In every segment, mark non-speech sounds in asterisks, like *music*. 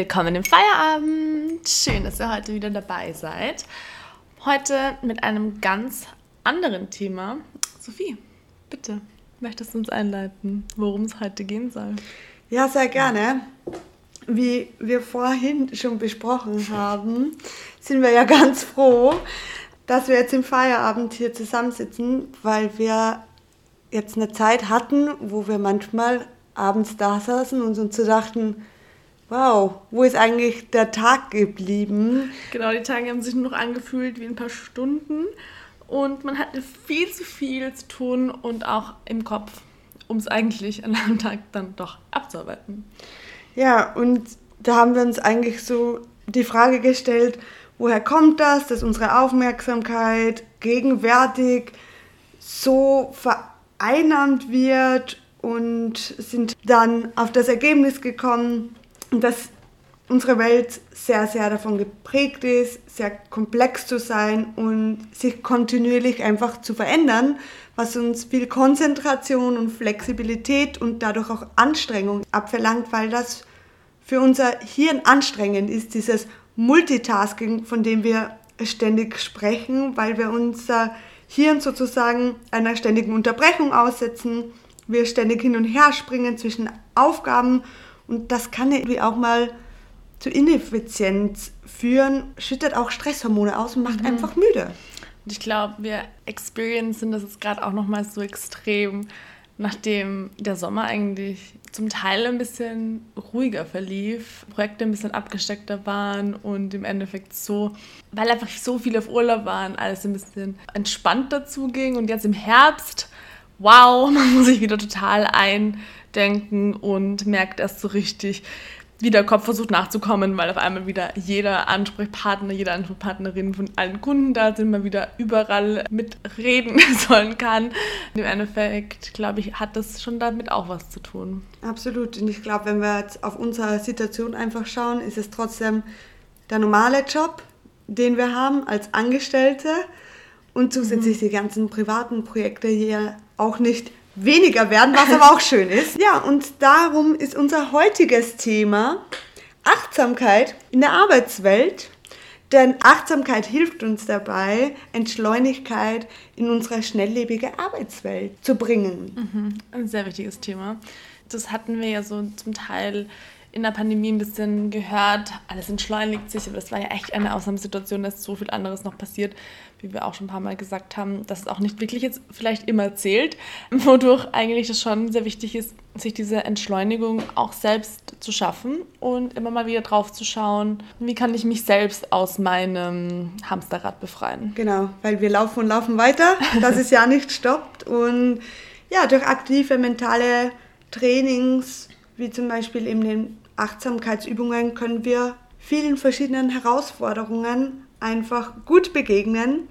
Willkommen im Feierabend. Schön, dass ihr heute wieder dabei seid. Heute mit einem ganz anderen Thema. Sophie, bitte, möchtest du uns einleiten, worum es heute gehen soll? Ja, sehr gerne. Wie wir vorhin schon besprochen haben, sind wir ja ganz froh, dass wir jetzt im Feierabend hier zusammensitzen, weil wir jetzt eine Zeit hatten, wo wir manchmal abends da saßen und uns so dachten, wow, wo ist eigentlich der Tag geblieben? Genau, die Tage haben sich nur noch angefühlt wie ein paar Stunden und man hatte viel zu viel zu tun und auch im Kopf, um es eigentlich an einem Tag dann doch abzuarbeiten. Ja, und da haben wir uns eigentlich so die Frage gestellt, woher kommt das, dass unsere Aufmerksamkeit gegenwärtig so vereinnahmt wird und sind dann auf das Ergebnis gekommen, dass unsere Welt sehr, sehr davon geprägt ist, sehr komplex zu sein und sich kontinuierlich einfach zu verändern, was uns viel Konzentration und Flexibilität und dadurch auch Anstrengung abverlangt, weil das für unser Hirn anstrengend ist, dieses Multitasking, von dem wir ständig sprechen, weil wir unser Hirn sozusagen einer ständigen Unterbrechung aussetzen, wir ständig hin und her springen zwischen Aufgaben und das kann irgendwie auch mal zu Ineffizienz führen, schüttet auch Stresshormone aus und macht mhm. einfach müde. Und ich glaube, wir experiencen das jetzt gerade auch nochmal so extrem, nachdem der Sommer eigentlich zum Teil ein bisschen ruhiger verlief, Projekte ein bisschen abgesteckter waren und im Endeffekt so, weil einfach so viele auf Urlaub waren, alles ein bisschen entspannter zuging und jetzt im Herbst, wow, *laughs* man muss sich wieder total ein denken und merkt erst so richtig, wie der Kopf versucht nachzukommen, weil auf einmal wieder jeder Ansprechpartner, jede Ansprechpartnerin von allen Kunden da sind, mal wieder überall mitreden *laughs* sollen kann. Im Endeffekt, glaube ich, hat das schon damit auch was zu tun. Absolut. Und ich glaube, wenn wir jetzt auf unsere Situation einfach schauen, ist es trotzdem der normale Job, den wir haben als Angestellte und zusätzlich mhm. die ganzen privaten Projekte hier auch nicht weniger werden, was aber auch schön ist. Ja, und darum ist unser heutiges Thema Achtsamkeit in der Arbeitswelt. Denn Achtsamkeit hilft uns dabei, Entschleunigkeit in unsere schnelllebige Arbeitswelt zu bringen. Mhm. Ein sehr wichtiges Thema. Das hatten wir ja so zum Teil in der Pandemie ein bisschen gehört, alles entschleunigt sich, aber das war ja echt eine Ausnahmesituation, dass so viel anderes noch passiert, wie wir auch schon ein paar Mal gesagt haben, dass es auch nicht wirklich jetzt vielleicht immer zählt, *laughs* wodurch eigentlich das schon sehr wichtig ist, sich diese Entschleunigung auch selbst zu schaffen und immer mal wieder drauf zu schauen, wie kann ich mich selbst aus meinem Hamsterrad befreien. Genau, weil wir laufen und laufen weiter, dass es ja nicht stoppt und ja, durch aktive mentale Trainings, wie zum Beispiel eben den Achtsamkeitsübungen können wir vielen verschiedenen Herausforderungen einfach gut begegnen.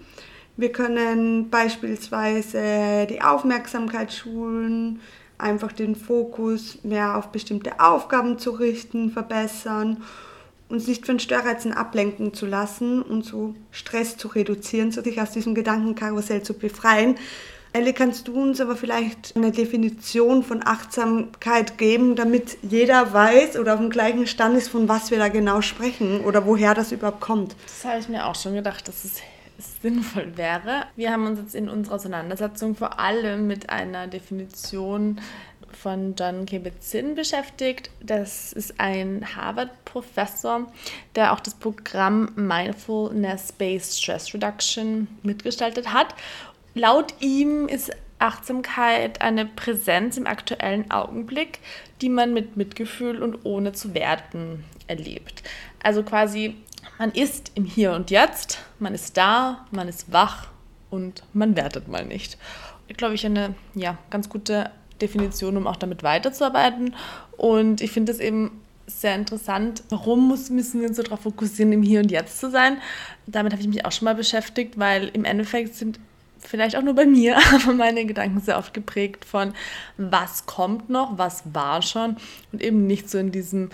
Wir können beispielsweise die Aufmerksamkeit schulen, einfach den Fokus mehr auf bestimmte Aufgaben zu richten, verbessern, uns nicht von Störreizen ablenken zu lassen und so Stress zu reduzieren, so sich aus diesem Gedankenkarussell zu befreien. Ellie, kannst du uns aber vielleicht eine Definition von Achtsamkeit geben, damit jeder weiß oder auf dem gleichen Stand ist, von was wir da genau sprechen oder woher das überhaupt kommt? Das habe ich mir auch schon gedacht, dass es *laughs* sinnvoll wäre. Wir haben uns jetzt in unserer Auseinandersetzung vor allem mit einer Definition von John Kabat-Zinn beschäftigt. Das ist ein Harvard-Professor, der auch das Programm Mindfulness-Based Stress Reduction mitgestaltet hat. Laut ihm ist Achtsamkeit eine Präsenz im aktuellen Augenblick, die man mit Mitgefühl und ohne zu werten erlebt. Also quasi, man ist im Hier und Jetzt, man ist da, man ist wach und man wertet mal nicht. Glaube ich, eine ja, ganz gute Definition, um auch damit weiterzuarbeiten. Und ich finde es eben sehr interessant. Warum müssen wir uns so darauf fokussieren, im Hier und Jetzt zu sein? Damit habe ich mich auch schon mal beschäftigt, weil im Endeffekt sind vielleicht auch nur bei mir, *laughs* aber meine Gedanken sehr oft geprägt von, was kommt noch, was war schon und eben nicht so in diesem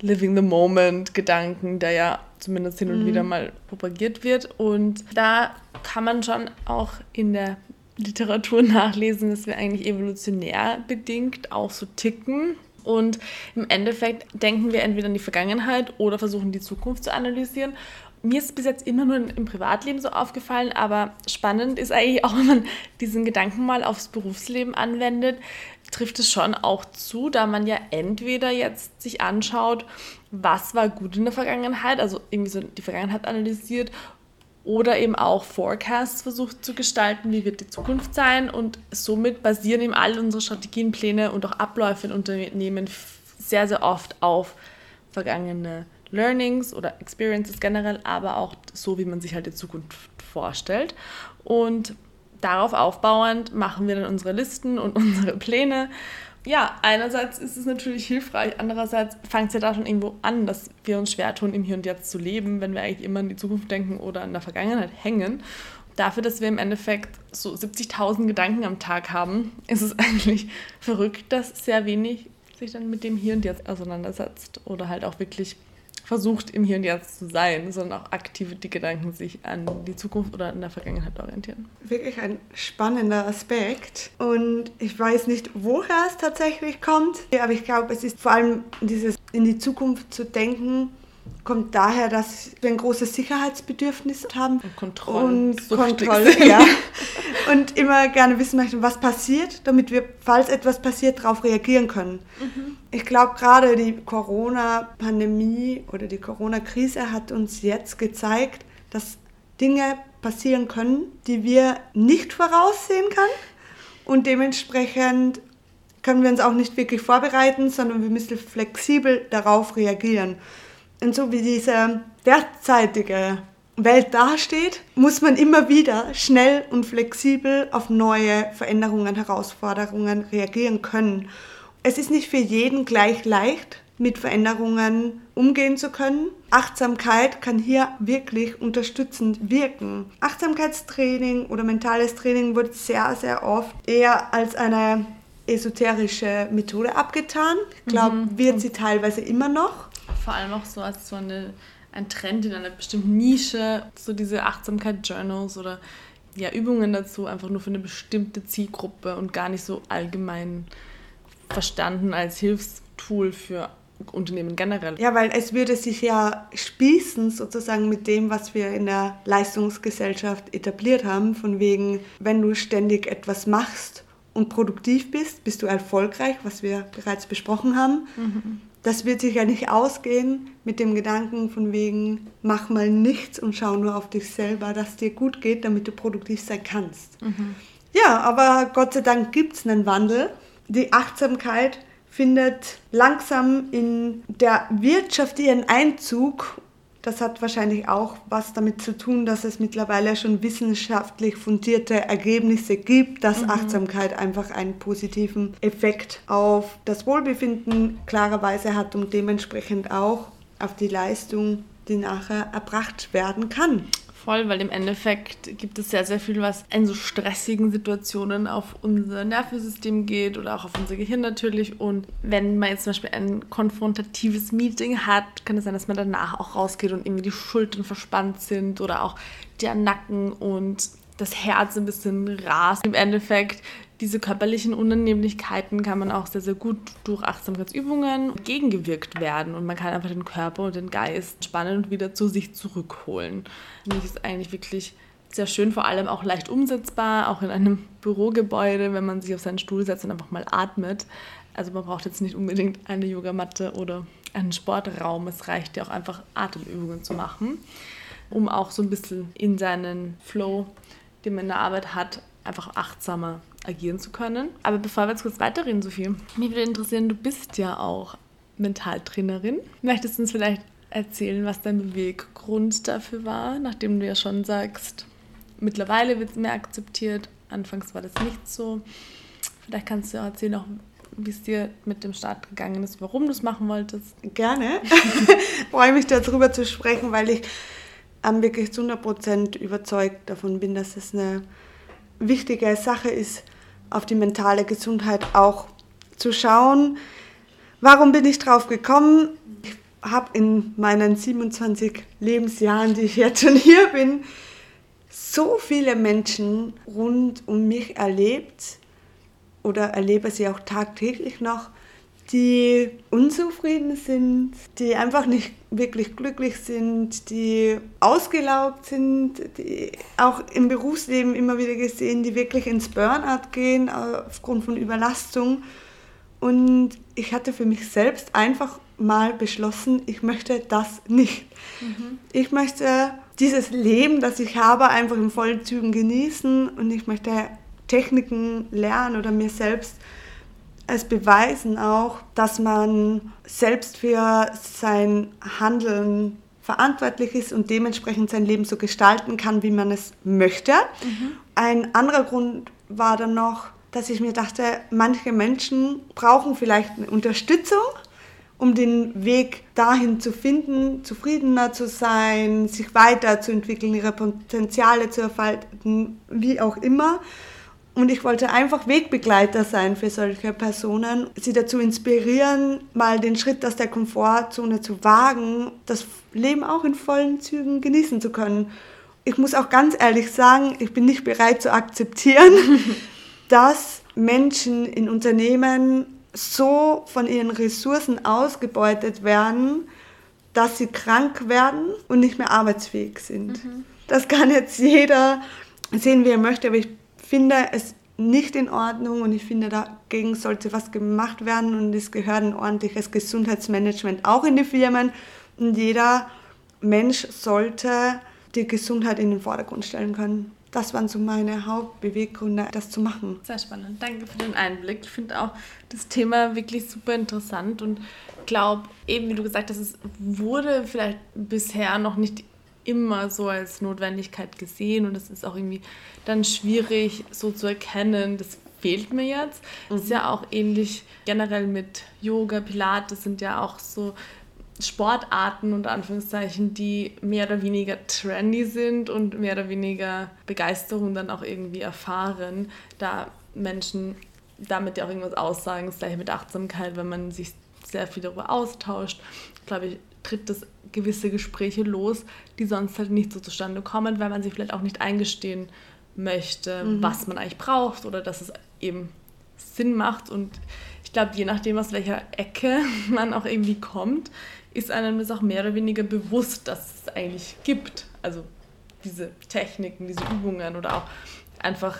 Living the Moment Gedanken, der ja zumindest hin und mhm. wieder mal propagiert wird. Und da kann man schon auch in der Literatur *laughs* nachlesen, dass wir eigentlich evolutionär bedingt auch so ticken Und im Endeffekt denken wir entweder an die Vergangenheit oder versuchen die Zukunft zu analysieren. Mir ist bis jetzt immer nur im Privatleben so aufgefallen, aber spannend ist eigentlich auch, *laughs* wenn man diesen Gedanken mal aufs Berufsleben anwendet, trifft es schon auch zu, da man ja entweder jetzt sich anschaut, was war gut in der Vergangenheit, also irgendwie so die Vergangenheit analysiert oder eben auch Forecasts versucht zu gestalten, wie wird die Zukunft sein und somit basieren eben all unsere Strategien, Pläne und auch Abläufe in Unternehmen sehr, sehr oft auf vergangene Learnings oder Experiences generell, aber auch so, wie man sich halt die Zukunft vorstellt. Und darauf aufbauend machen wir dann unsere Listen und *laughs* unsere Pläne ja, einerseits ist es natürlich hilfreich, andererseits fängt es ja da schon irgendwo an, dass wir uns schwer tun, im Hier und Jetzt zu leben, wenn wir eigentlich immer in die Zukunft denken oder in der Vergangenheit hängen. Dafür, dass wir im Endeffekt so 70.000 Gedanken am Tag haben, *laughs* ist es eigentlich verrückt, dass sehr wenig sich dann mit dem Hier und Jetzt auseinandersetzt oder halt auch wirklich versucht, im Hier und Jetzt zu sein, sondern auch aktiv die Gedanken sich an die Zukunft oder in der Vergangenheit orientieren. Wirklich ein spannender Aspekt. Und ich weiß nicht, woher es tatsächlich kommt, aber ich glaube, es ist vor allem dieses in die Zukunft zu denken, kommt daher, dass wir ein großes Sicherheitsbedürfnis haben. Und Kontrolle. Und Kontrolle, ja. *laughs* Und immer gerne wissen möchten, was passiert, damit wir, falls etwas passiert, darauf reagieren können. Mhm. Ich glaube, gerade die Corona-Pandemie oder die Corona-Krise hat uns jetzt gezeigt, dass Dinge passieren können, die wir nicht voraussehen können. Und dementsprechend können wir uns auch nicht wirklich vorbereiten, sondern wir müssen flexibel darauf reagieren. Und so wie diese derzeitige Welt dasteht, muss man immer wieder schnell und flexibel auf neue Veränderungen, Herausforderungen reagieren können. Es ist nicht für jeden gleich leicht, mit Veränderungen umgehen zu können. Achtsamkeit kann hier wirklich unterstützend wirken. Achtsamkeitstraining oder mentales Training wird sehr, sehr oft eher als eine esoterische Methode abgetan. Ich glaube, mhm. wird sie teilweise immer noch vor allem auch so als so eine, ein Trend in einer bestimmten Nische, so diese Achtsamkeit-Journals oder ja, Übungen dazu, einfach nur für eine bestimmte Zielgruppe und gar nicht so allgemein verstanden als Hilfstool für Unternehmen generell. Ja, weil es würde sich ja spießen sozusagen mit dem, was wir in der Leistungsgesellschaft etabliert haben, von wegen, wenn du ständig etwas machst und produktiv bist, bist du erfolgreich, was wir bereits besprochen haben. Mhm das wird sich ja nicht ausgehen mit dem Gedanken von wegen, mach mal nichts und schau nur auf dich selber, dass dir gut geht, damit du produktiv sein kannst. Mhm. Ja, aber Gott sei Dank gibt es einen Wandel. Die Achtsamkeit findet langsam in der Wirtschaft ihren Einzug das hat wahrscheinlich auch was damit zu tun, dass es mittlerweile schon wissenschaftlich fundierte Ergebnisse gibt, dass mhm. Achtsamkeit einfach einen positiven Effekt auf das Wohlbefinden klarerweise hat und dementsprechend auch auf die Leistung, die nachher erbracht werden kann voll, weil im Endeffekt gibt es sehr, sehr viel, was in so stressigen Situationen auf unser Nervensystem geht oder auch auf unser Gehirn natürlich. Und wenn man jetzt zum Beispiel ein konfrontatives Meeting hat, kann es sein, dass man danach auch rausgeht und irgendwie die Schultern verspannt sind oder auch der Nacken und das Herz ein bisschen rast. Im Endeffekt diese körperlichen Unannehmlichkeiten kann man auch sehr, sehr gut durch Achtsamkeitsübungen gegengewirkt werden und man kann einfach den Körper und den Geist spannen und wieder zu sich zurückholen. Das ist eigentlich wirklich sehr schön, vor allem auch leicht umsetzbar, auch in einem Bürogebäude, wenn man sich auf seinen Stuhl setzt und einfach mal atmet. Also man braucht jetzt nicht unbedingt eine Yogamatte oder einen Sportraum. Es reicht ja auch einfach Atemübungen zu machen, um auch so ein bisschen in seinen Flow, den man in der Arbeit hat, einfach achtsamer agieren zu können. Aber bevor wir jetzt kurz weiterreden, Sophie, mich würde interessieren, du bist ja auch Mentaltrainerin. Möchtest du uns vielleicht erzählen, was dein Beweggrund dafür war, nachdem du ja schon sagst, mittlerweile wird es mehr akzeptiert, anfangs war das nicht so. Vielleicht kannst du auch erzählen, auch, wie es dir mit dem Start gegangen ist, warum du es machen wolltest. Gerne. *laughs* Freue mich darüber zu sprechen, weil ich ähm, wirklich zu 100% überzeugt davon bin, dass es eine wichtige Sache ist, auf die mentale Gesundheit auch zu schauen. Warum bin ich drauf gekommen? Ich habe in meinen 27 Lebensjahren, die ich jetzt schon hier bin, so viele Menschen rund um mich erlebt oder erlebe sie auch tagtäglich noch, die unzufrieden sind, die einfach nicht wirklich glücklich sind, die ausgelaugt sind, die auch im Berufsleben immer wieder gesehen, die wirklich ins Burnout gehen aufgrund von Überlastung. Und ich hatte für mich selbst einfach mal beschlossen, ich möchte das nicht. Mhm. Ich möchte dieses Leben, das ich habe, einfach in vollen Zügen genießen und ich möchte Techniken lernen oder mir selbst es beweisen auch, dass man selbst für sein Handeln verantwortlich ist und dementsprechend sein Leben so gestalten kann, wie man es möchte. Mhm. Ein anderer Grund war dann noch, dass ich mir dachte, manche Menschen brauchen vielleicht eine Unterstützung, um den Weg dahin zu finden, zufriedener zu sein, sich weiterzuentwickeln, ihre Potenziale zu erfalten, wie auch immer. Und ich wollte einfach Wegbegleiter sein für solche Personen, sie dazu inspirieren, mal den Schritt aus der Komfortzone zu wagen, das Leben auch in vollen Zügen genießen zu können. Ich muss auch ganz ehrlich sagen, ich bin nicht bereit zu akzeptieren, *laughs* dass Menschen in Unternehmen so von ihren Ressourcen ausgebeutet werden, dass sie krank werden und nicht mehr arbeitsfähig sind. Mhm. Das kann jetzt jeder sehen, wie er möchte, aber ich finde es nicht in Ordnung und ich finde, dagegen sollte was gemacht werden und es gehört ein ordentliches Gesundheitsmanagement auch in die Firmen und jeder Mensch sollte die Gesundheit in den Vordergrund stellen können. Das waren so meine Hauptbeweggründe, das zu machen. Sehr spannend. Danke für den Einblick. Ich finde auch das Thema wirklich super interessant und glaube, eben wie du gesagt hast, es wurde vielleicht bisher noch nicht immer so als Notwendigkeit gesehen und es ist auch irgendwie dann schwierig so zu erkennen, das fehlt mir jetzt. Mhm. ist ja auch ähnlich generell mit Yoga, Pilates sind ja auch so Sportarten unter Anführungszeichen, die mehr oder weniger trendy sind und mehr oder weniger Begeisterung dann auch irgendwie erfahren, da Menschen damit ja auch irgendwas aussagen, das gleiche mit Achtsamkeit, wenn man sich sehr viel darüber austauscht, glaube ich, tritt das gewisse Gespräche los, die sonst halt nicht so zustande kommen, weil man sich vielleicht auch nicht eingestehen möchte, mhm. was man eigentlich braucht oder dass es eben Sinn macht. Und ich glaube, je nachdem, aus welcher Ecke *laughs* man auch irgendwie kommt, ist einem das auch mehr oder weniger bewusst, dass es eigentlich gibt. Also diese Techniken, diese Übungen oder auch einfach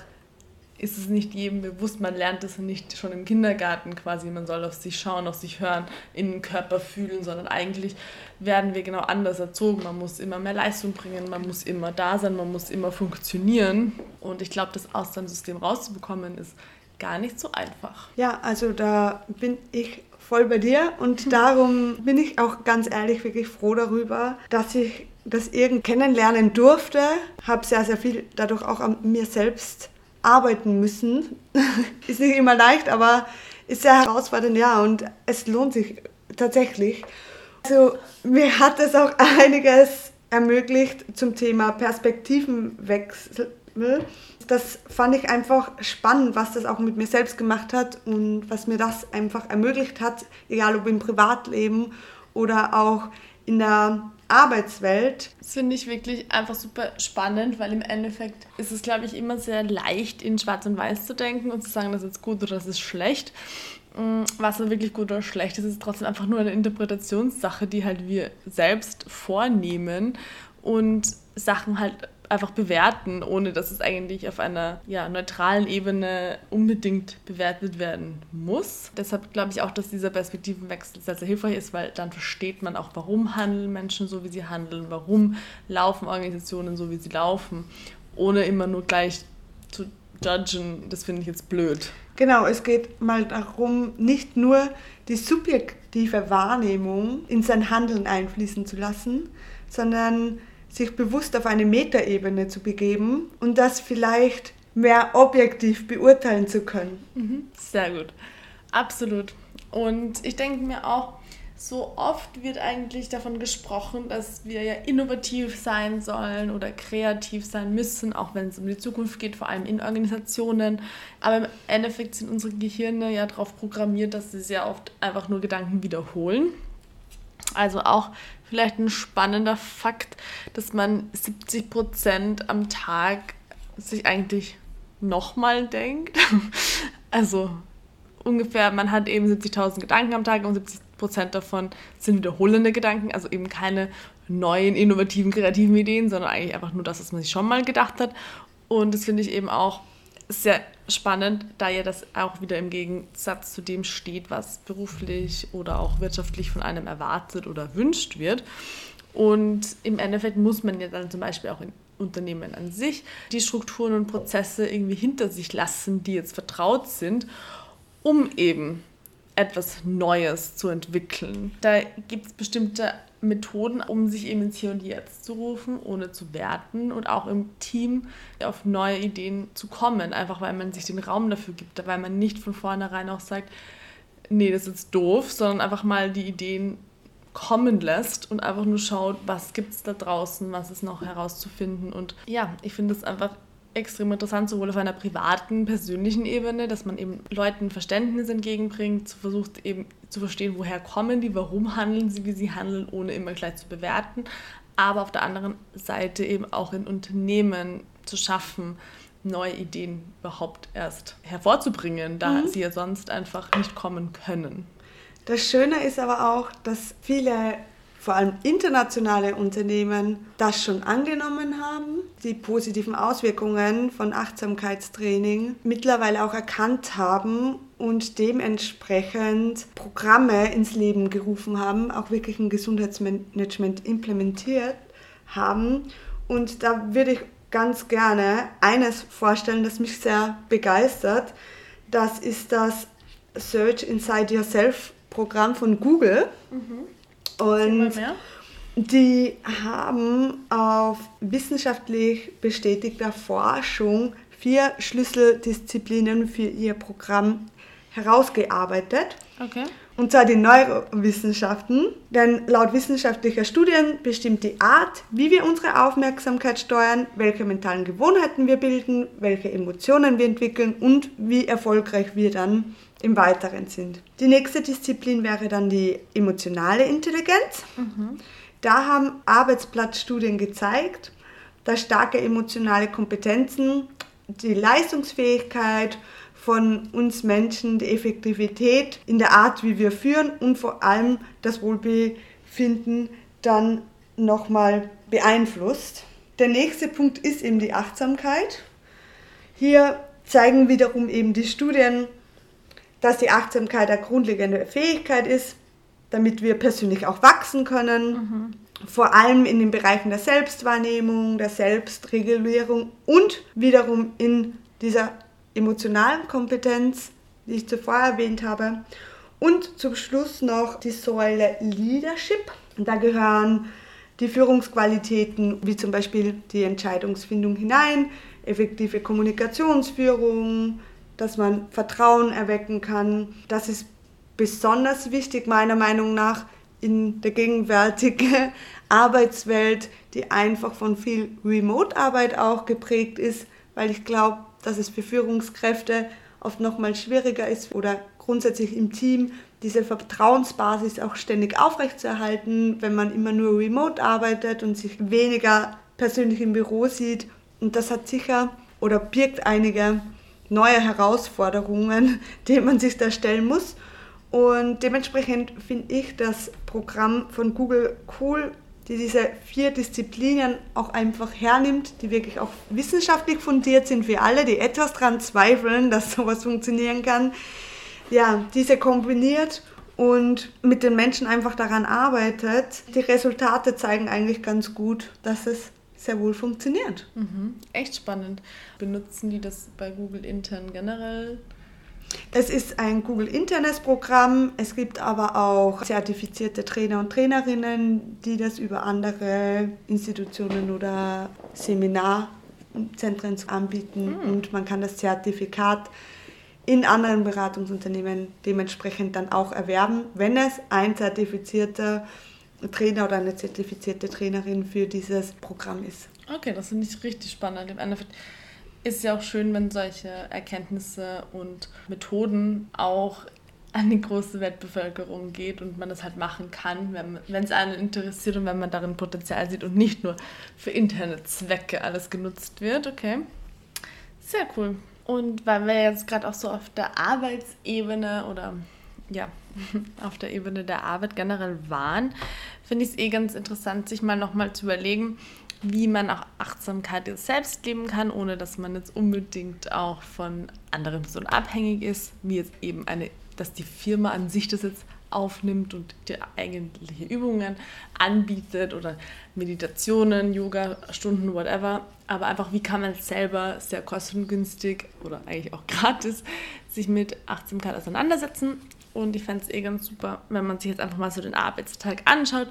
ist es nicht jedem bewusst, man lernt es nicht schon im Kindergarten quasi, man soll auf sich schauen, auf sich hören, in den Körper fühlen, sondern eigentlich werden wir genau anders erzogen. Man muss immer mehr Leistung bringen, man muss immer da sein, man muss immer funktionieren. Und ich glaube, das aus dem System rauszubekommen, ist gar nicht so einfach. Ja, also da bin ich voll bei dir und *laughs* darum bin ich auch ganz ehrlich wirklich froh darüber, dass ich das irgend kennenlernen durfte, habe sehr, sehr viel dadurch auch an mir selbst arbeiten müssen. *laughs* ist nicht immer leicht, aber ist sehr herausfordernd, ja, und es lohnt sich tatsächlich. Also mir hat es auch *laughs* einiges ermöglicht zum Thema Perspektivenwechsel. Das fand ich einfach spannend, was das auch mit mir selbst gemacht hat und was mir das einfach ermöglicht hat, egal ob im Privatleben oder auch in der Arbeitswelt. Das finde ich wirklich einfach super spannend, weil im Endeffekt ist es, glaube ich, immer sehr leicht, in Schwarz und Weiß zu denken und zu sagen, das ist gut oder das ist schlecht. Mm, was dann wirklich gut oder schlecht ist, ist trotzdem einfach nur eine Interpretationssache, die halt wir selbst vornehmen und Sachen halt einfach bewerten, ohne dass es eigentlich auf einer ja, neutralen Ebene unbedingt bewertet werden muss. Deshalb glaube ich auch, dass dieser Perspektivenwechsel sehr, sehr hilfreich ist, weil dann versteht man auch, warum handeln Menschen so, wie sie handeln, warum laufen Organisationen so, wie sie laufen, ohne immer nur gleich zu judgen, das finde ich jetzt blöd. Genau, es geht mal darum, nicht nur die subjektive Wahrnehmung in sein Handeln einfließen zu lassen, sondern sich bewusst auf eine Metaebene zu begeben und das vielleicht mehr objektiv beurteilen zu können. Mhm. Sehr gut. Absolut. Und ich denke mir auch, so oft wird eigentlich davon gesprochen, dass wir ja innovativ sein sollen oder kreativ sein müssen, auch wenn es um die Zukunft geht, vor allem in Organisationen. Aber im Endeffekt sind unsere Gehirne ja darauf programmiert, dass sie sehr oft einfach nur Gedanken wiederholen. Also auch vielleicht ein spannender Fakt, dass man 70 Prozent am Tag sich eigentlich nochmal denkt. *laughs* Also ungefähr, man hat eben 70.000 Gedanken am Tag und 70 Prozent davon sind wiederholende Gedanken, also eben keine neuen, innovativen, kreativen Ideen, sondern eigentlich einfach nur das, was man sich schon mal gedacht hat. Und das finde ich eben auch sehr spannend, da ja das auch wieder im Gegensatz zu dem steht, was beruflich oder auch wirtschaftlich von einem erwartet oder wünscht wird. Und im Endeffekt muss man ja dann zum Beispiel auch in Unternehmen an sich die Strukturen und Prozesse irgendwie hinter sich lassen, die jetzt vertraut sind, um eben etwas Neues zu entwickeln. Da gibt es bestimmte Methoden, um sich eben ins Hier und Jetzt zu rufen, ohne zu werten und auch im Team auf neue Ideen zu kommen, einfach weil man sich den Raum dafür gibt, weil man nicht von vornherein auch sagt, nee, das ist doof, sondern einfach mal die Ideen kommen lässt und einfach nur schaut, was gibt es da draußen, was ist noch herauszufinden. Und ja, ich finde es einfach extrem interessant, sowohl auf einer privaten, persönlichen Ebene, dass man eben Leuten Verständnis entgegenbringt, versucht eben zu verstehen, woher kommen die, warum handeln sie, wie sie handeln, ohne immer gleich zu bewerten, aber auf der anderen Seite eben auch in Unternehmen zu schaffen, neue Ideen überhaupt erst hervorzubringen, da mhm. sie ja sonst einfach nicht kommen können. Das Schöne ist aber auch, dass viele, vor allem internationale Unternehmen, das schon angenommen haben, die positiven Auswirkungen von Achtsamkeitstraining mittlerweile auch erkannt haben und dementsprechend Programme ins Leben gerufen haben, auch wirklich ein Gesundheitsmanagement implementiert haben. Und da würde ich ganz gerne eines vorstellen, das mich sehr begeistert. Das ist das Search Inside Yourself Programm von Google. Mhm. Und die haben auf wissenschaftlich bestätigter Forschung vier Schlüsseldisziplinen für ihr Programm herausgearbeitet. Okay. Und zwar die Neurowissenschaften. Denn laut wissenschaftlicher Studien bestimmt die Art, wie wir unsere Aufmerksamkeit steuern, welche mentalen Gewohnheiten wir bilden, welche Emotionen wir entwickeln und wie erfolgreich wir dann im Weiteren sind. Die nächste Disziplin wäre dann die emotionale Intelligenz. Mhm. Da haben Arbeitsplatzstudien gezeigt, dass starke emotionale Kompetenzen die Leistungsfähigkeit von uns Menschen, die Effektivität in der Art, wie wir führen und vor allem das Wohlbefinden dann nochmal beeinflusst. Der nächste Punkt ist eben die Achtsamkeit. Hier zeigen wiederum eben die Studien, dass die Achtsamkeit eine grundlegende Fähigkeit ist, damit wir persönlich auch wachsen können. Mhm. Vor allem in den Bereichen der Selbstwahrnehmung, der Selbstregulierung und wiederum in dieser emotionalen Kompetenz, die ich zuvor erwähnt habe. Und zum Schluss noch die Säule Leadership. Da gehören die Führungsqualitäten wie zum Beispiel die Entscheidungsfindung hinein, effektive Kommunikationsführung, dass man Vertrauen erwecken kann. Das ist besonders wichtig meiner Meinung nach in der gegenwärtigen *laughs* Arbeitswelt, die einfach von viel Remote-Arbeit auch geprägt ist, weil ich glaube, dass es für Führungskräfte oft nochmal schwieriger ist oder grundsätzlich im Team diese Vertrauensbasis auch ständig aufrechtzuerhalten, wenn man immer nur remote arbeitet und sich weniger persönlich im Büro sieht. Und das hat sicher oder birgt einige neue Herausforderungen, *laughs* denen man sich da stellen muss. Und dementsprechend finde ich das Programm von Google cool, die diese vier Disziplinen auch einfach hernimmt, die wirklich auch wissenschaftlich fundiert sind für alle, die etwas daran zweifeln, dass *laughs* sowas funktionieren kann. Ja, diese kombiniert und mit den Menschen einfach daran arbeitet. Die Resultate zeigen eigentlich ganz gut, dass es sehr wohl funktioniert. Mhm. Echt spannend. Benutzen die das bei Google intern generell? Es ist ein Google-internes Programm. Es gibt aber auch zertifizierte Trainer und Trainerinnen, die das über andere Institutionen oder Seminarzentren anbieten. Mhm. Und man kann das Zertifikat in anderen Beratungsunternehmen dementsprechend dann auch erwerben, wenn es ein zertifizierter Trainer oder eine zertifizierte Trainerin für dieses Programm ist. Okay, das finde ich richtig spannend. Im Endeffekt ist ja auch schön, wenn solche Erkenntnisse und Methoden auch an die große Weltbevölkerung geht und man das halt machen kann, wenn es einen interessiert und wenn man darin Potenzial sieht und nicht nur für interne Zwecke alles genutzt wird. Okay, sehr cool. Und weil wir jetzt gerade auch so auf der Arbeitsebene oder ja, *laughs* auf der Ebene der Arbeit generell waren, finde ich es eh ganz interessant, sich mal nochmal zu überlegen, wie man auch Achtsamkeit selbst leben kann, ohne dass man jetzt unbedingt auch von anderen Personen abhängig ist, wie jetzt eben eine, dass die Firma an sich das jetzt aufnimmt und die eigentliche Übungen anbietet oder Meditationen, Yoga-Stunden, whatever. Aber einfach, wie kann man selber sehr kostengünstig oder eigentlich auch *laughs* gratis sich mit Achtsamkeit auseinandersetzen. Und ich fände es eh ganz super, wenn man sich jetzt einfach mal so den Arbeitstag anschaut,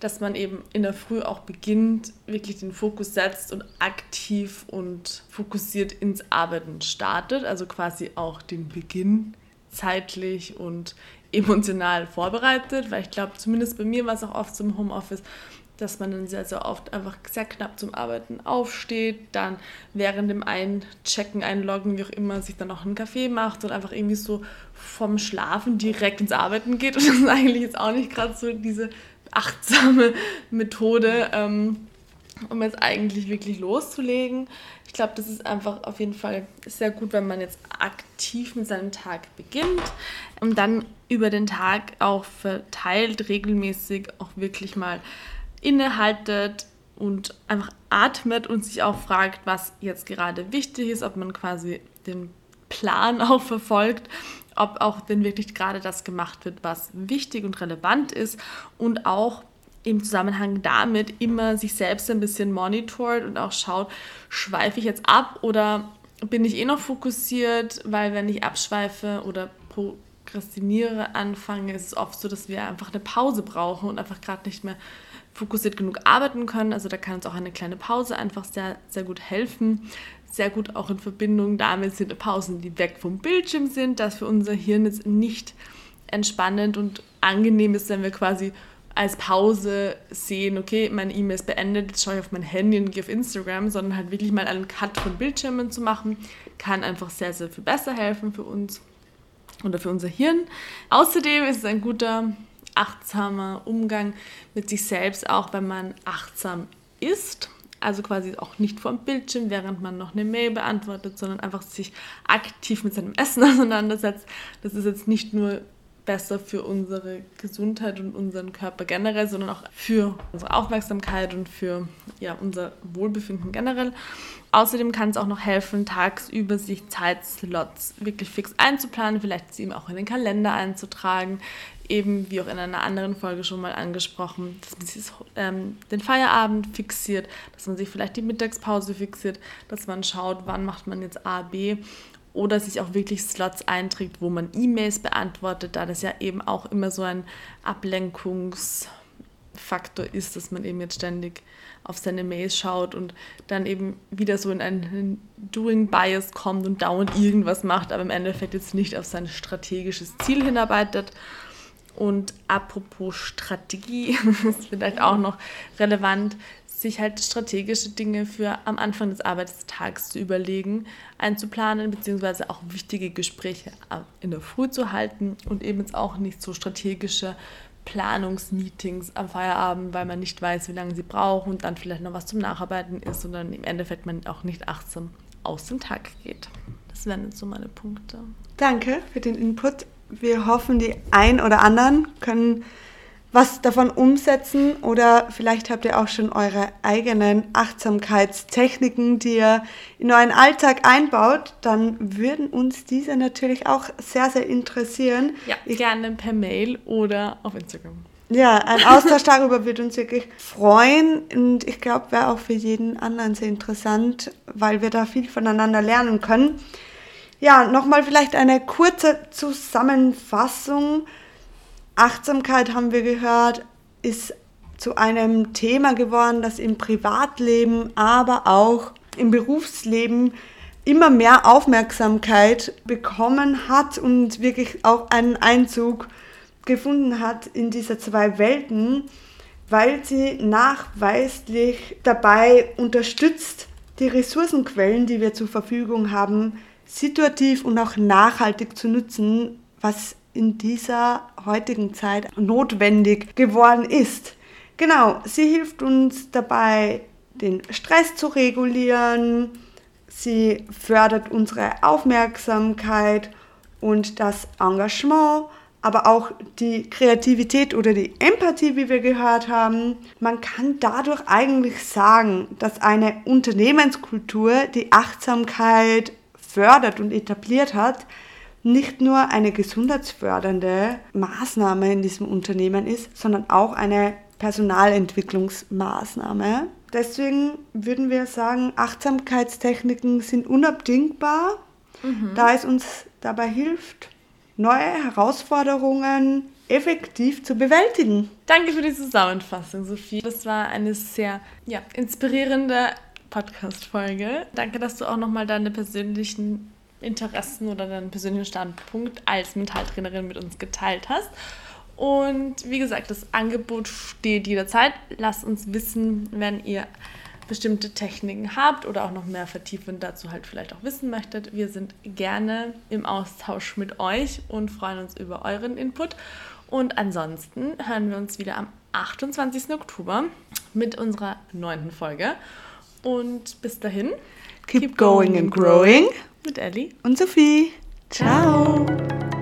dass man eben in der Früh auch beginnt, wirklich den Fokus setzt und aktiv und fokussiert ins Arbeiten startet. Also quasi auch den Beginn zeitlich und emotional vorbereitet, weil ich glaube, zumindest bei mir war es auch oft zum Homeoffice, dass man dann sehr, sehr oft einfach sehr knapp zum Arbeiten aufsteht, dann während dem Einchecken, Einloggen, wie auch immer, sich dann noch einen Kaffee macht und einfach irgendwie so vom Schlafen direkt ins Arbeiten geht. *laughs* Und das ist eigentlich jetzt auch nicht gerade so diese achtsame Methode, ähm, um jetzt eigentlich wirklich loszulegen. Ich glaube, das ist einfach auf jeden Fall sehr gut, wenn man jetzt aktiv mit seinem Tag beginnt und dann über den Tag auch verteilt regelmäßig auch wirklich mal innehaltet und einfach atmet und sich auch fragt, was jetzt gerade wichtig ist, ob man quasi den Plan *laughs* auch verfolgt, ob auch denn wirklich gerade das gemacht wird, was wichtig und relevant ist und auch im Zusammenhang damit immer sich selbst ein bisschen monitort und auch schaut, schweife ich jetzt ab oder bin ich eh noch fokussiert, weil wenn ich abschweife oder prokrastiniere anfange, ist es oft so, dass wir einfach eine Pause brauchen und einfach gerade nicht mehr fokussiert genug arbeiten können. Also da kann uns auch eine kleine Pause einfach sehr, sehr gut helfen. Sehr gut auch in Verbindung damit sind Pausen, die weg vom Bildschirm sind, dass für unser Hirn jetzt nicht entspannend und angenehm ist, wenn wir quasi als Pause sehen, okay, meine E-Mail ist beendet, jetzt schaue ich auf mein Handy und gehe auf Instagram, sondern halt wirklich mal einen Cut von Bildschirmen zu machen, kann einfach sehr, sehr viel besser helfen für uns oder für unser Hirn. Außerdem ist es ein guter, achtsamer Umgang mit sich selbst, auch wenn man achtsam ist. Also quasi auch nicht vor dem Bildschirm, während man noch eine Mail beantwortet, sondern einfach sich aktiv mit seinem Essen *laughs* auseinandersetzt. Das ist jetzt nicht nur besser für unsere Gesundheit und unseren Körper generell, sondern auch für unsere Aufmerksamkeit und für ja, unser Wohlbefinden generell. Außerdem kann es auch noch helfen, tagsüber sich Zeitslots wirklich fix einzuplanen, vielleicht sie eben auch in den Kalender einzutragen, eben wie auch in einer anderen Folge schon mal angesprochen, dass man sich ähm, den Feierabend fixiert, dass man sich vielleicht die Mittagspause fixiert, dass man schaut, wann macht man jetzt A, B oder sich auch wirklich Slots einträgt, wo man E-Mails beantwortet, da das ja eben auch immer so ein Ablenkungsfaktor ist, dass man eben jetzt ständig auf seine Mails schaut und dann eben wieder so in einen Doing Bias kommt und dauernd irgendwas macht, aber im Endeffekt jetzt nicht auf sein strategisches Ziel hinarbeitet. Und apropos Strategie, *laughs* ist vielleicht auch noch relevant, sich halt strategische Dinge für am Anfang des Arbeitstags zu überlegen, einzuplanen, beziehungsweise auch wichtige Gespräche in der Früh zu halten und eben jetzt auch nicht so strategische Planungsmeetings am Feierabend, weil man nicht weiß, wie lange sie brauchen und dann vielleicht noch was zum Nacharbeiten ist und dann im Endeffekt man auch nicht achtsam aus dem Tag geht. Das wären jetzt so meine Punkte. Danke für den Input. Wir hoffen, die ein oder anderen können was davon umsetzen oder vielleicht habt ihr auch schon eure eigenen Achtsamkeitstechniken, die ihr in euren Alltag einbaut, dann würden uns diese natürlich auch sehr, sehr interessieren. Ja, ich, gerne per Mail oder auf Instagram. Ja, ein Austausch darüber würde uns wirklich freuen und ich glaube, wäre auch für jeden anderen sehr interessant, weil wir da viel voneinander lernen können. Ja, nochmal vielleicht eine kurze Zusammenfassung. Achtsamkeit haben wir gehört, ist zu einem Thema geworden, das im Privatleben, aber auch im Berufsleben immer mehr Aufmerksamkeit bekommen hat und wirklich auch einen Einzug gefunden hat in diese zwei Welten, weil sie nachweislich dabei unterstützt, die Ressourcenquellen, die wir zur Verfügung haben, situativ und auch nachhaltig zu nutzen, was in dieser heutigen Zeit notwendig geworden ist. Genau, sie hilft uns dabei, den Stress zu regulieren, sie fördert unsere Aufmerksamkeit und das Engagement, aber auch die Kreativität oder die Empathie, wie wir gehört haben. Man kann dadurch eigentlich sagen, dass eine Unternehmenskultur die Achtsamkeit fördert und etabliert hat, nicht nur eine gesundheitsfördernde Maßnahme in diesem Unternehmen ist, sondern auch eine Personalentwicklungsmaßnahme. Deswegen würden wir sagen, Achtsamkeitstechniken sind unabdingbar, mhm. da es uns dabei hilft, neue Herausforderungen effektiv zu bewältigen. Danke für die Zusammenfassung, Sophie. Das war eine sehr ja, inspirierende Podcast-Folge. Danke, dass du auch nochmal deine persönlichen Interessen oder deinen persönlichen Standpunkt als Mentaltrainerin mit uns geteilt hast. Und wie gesagt, das Angebot steht jederzeit. Lasst uns wissen, wenn ihr bestimmte Techniken habt oder auch noch mehr vertiefend dazu halt vielleicht auch wissen möchtet. Wir sind gerne im Austausch mit euch und freuen uns über euren Input. Und ansonsten hören wir uns wieder am 28. Oktober mit unserer neunten Folge. Und bis dahin, keep, keep going, going and growing mit Ellie und Sophie. Ciao. Ciao.